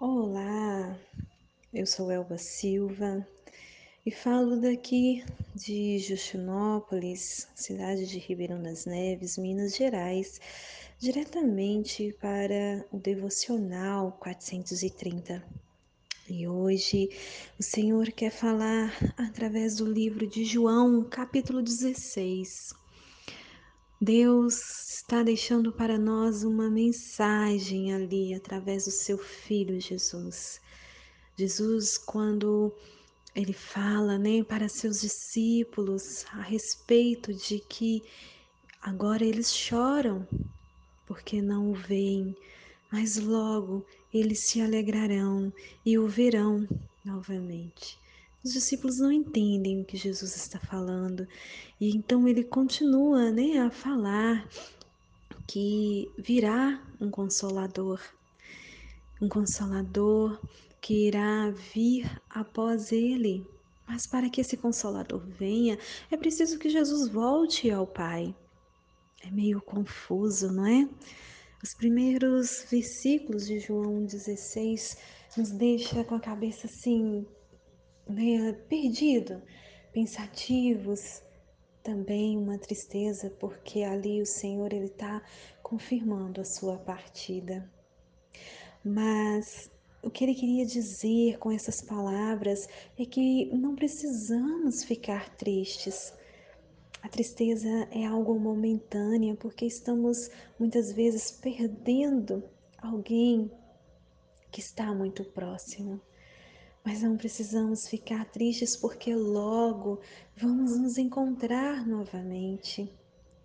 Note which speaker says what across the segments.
Speaker 1: Olá, eu sou Elba Silva e falo daqui de Justinópolis, cidade de Ribeirão das Neves, Minas Gerais, diretamente para o Devocional 430. E hoje o Senhor quer falar através do livro de João, capítulo 16. Deus está deixando para nós uma mensagem ali através do seu filho Jesus. Jesus, quando ele fala, né, para seus discípulos a respeito de que agora eles choram porque não o veem, mas logo eles se alegrarão e o verão novamente. Os discípulos não entendem o que Jesus está falando e então ele continua né, a falar que virá um consolador, um consolador que irá vir após ele. Mas para que esse consolador venha, é preciso que Jesus volte ao Pai. É meio confuso, não é? Os primeiros versículos de João 16 nos deixa com a cabeça assim né, perdido, pensativos, também uma tristeza, porque ali o Senhor ele está confirmando a sua partida. Mas o que ele queria dizer com essas palavras é que não precisamos ficar tristes. A tristeza é algo momentâneo porque estamos muitas vezes perdendo alguém que está muito próximo. Mas não precisamos ficar tristes porque logo vamos nos encontrar novamente.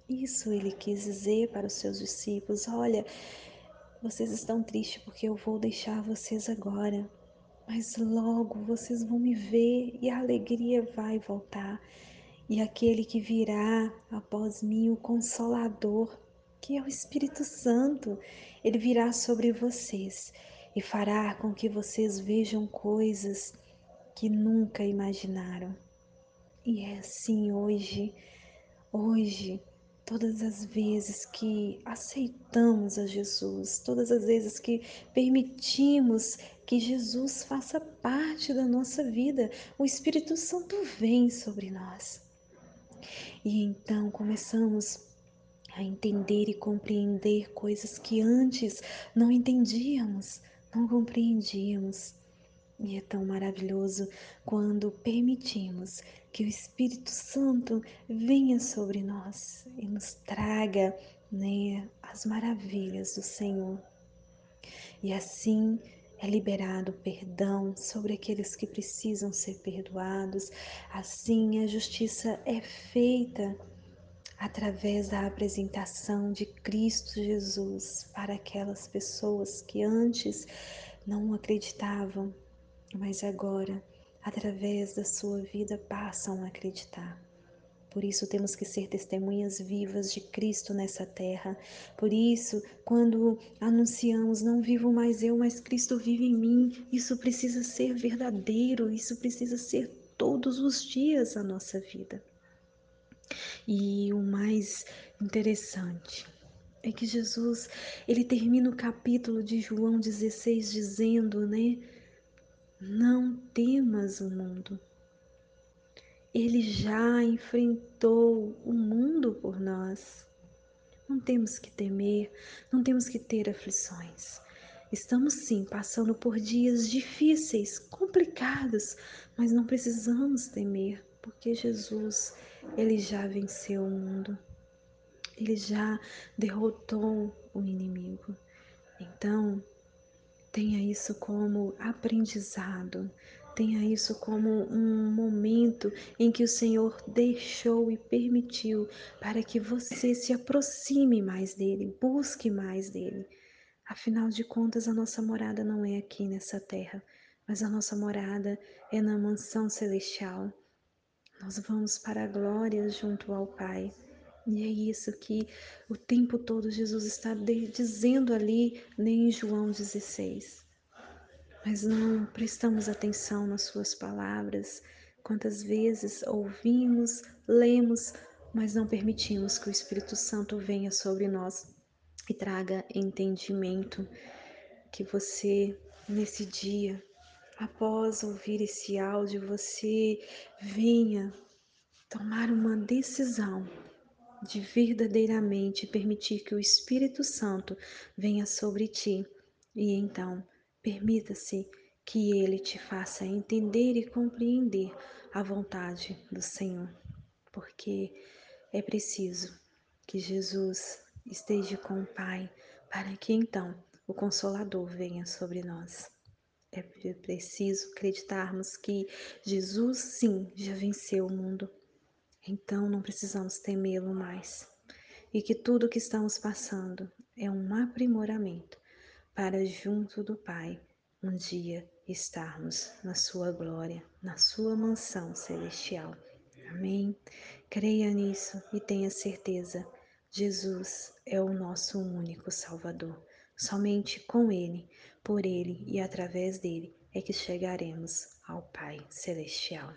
Speaker 1: Isso ele quis dizer para os seus discípulos: olha, vocês estão tristes porque eu vou deixar vocês agora, mas logo vocês vão me ver e a alegria vai voltar. E aquele que virá após mim, o Consolador, que é o Espírito Santo, ele virá sobre vocês e fará com que vocês vejam coisas que nunca imaginaram. E é assim hoje, hoje, todas as vezes que aceitamos a Jesus, todas as vezes que permitimos que Jesus faça parte da nossa vida, o Espírito Santo vem sobre nós. E então começamos a entender e compreender coisas que antes não entendíamos não compreendíamos. E é tão maravilhoso quando permitimos que o Espírito Santo venha sobre nós e nos traga né, as maravilhas do Senhor. E assim é liberado perdão sobre aqueles que precisam ser perdoados. Assim a justiça é feita através da apresentação de Cristo Jesus para aquelas pessoas que antes não acreditavam, mas agora, através da sua vida, passam a acreditar. Por isso temos que ser testemunhas vivas de Cristo nessa terra. Por isso, quando anunciamos não vivo mais eu, mas Cristo vive em mim, isso precisa ser verdadeiro, isso precisa ser todos os dias a nossa vida. E o mais interessante é que Jesus, ele termina o capítulo de João 16 dizendo, né? Não temas o mundo. Ele já enfrentou o mundo por nós. Não temos que temer, não temos que ter aflições. Estamos sim passando por dias difíceis, complicados, mas não precisamos temer, porque Jesus, ele já venceu o mundo. Ele já derrotou o inimigo. Então, tenha isso como aprendizado, tenha isso como um momento em que o Senhor deixou e permitiu para que você se aproxime mais dele, busque mais dele. Afinal de contas, a nossa morada não é aqui nessa terra, mas a nossa morada é na mansão celestial. Nós vamos para a glória junto ao Pai. E é isso que o tempo todo Jesus está dizendo ali em João 16. Mas não prestamos atenção nas suas palavras. Quantas vezes ouvimos, lemos, mas não permitimos que o Espírito Santo venha sobre nós e traga entendimento. que você, nesse dia, após ouvir esse áudio, você venha tomar uma decisão de verdadeiramente permitir que o Espírito Santo venha sobre ti e então permita-se que ele te faça entender e compreender a vontade do Senhor, porque é preciso que Jesus esteja com o Pai para que então o Consolador venha sobre nós. É preciso acreditarmos que Jesus sim já venceu o mundo então não precisamos temê-lo mais. E que tudo o que estamos passando é um aprimoramento para junto do Pai um dia estarmos na sua glória, na sua mansão celestial. Amém? Creia nisso e tenha certeza. Jesus é o nosso único Salvador. Somente com Ele, por Ele e através dele é que chegaremos ao Pai Celestial.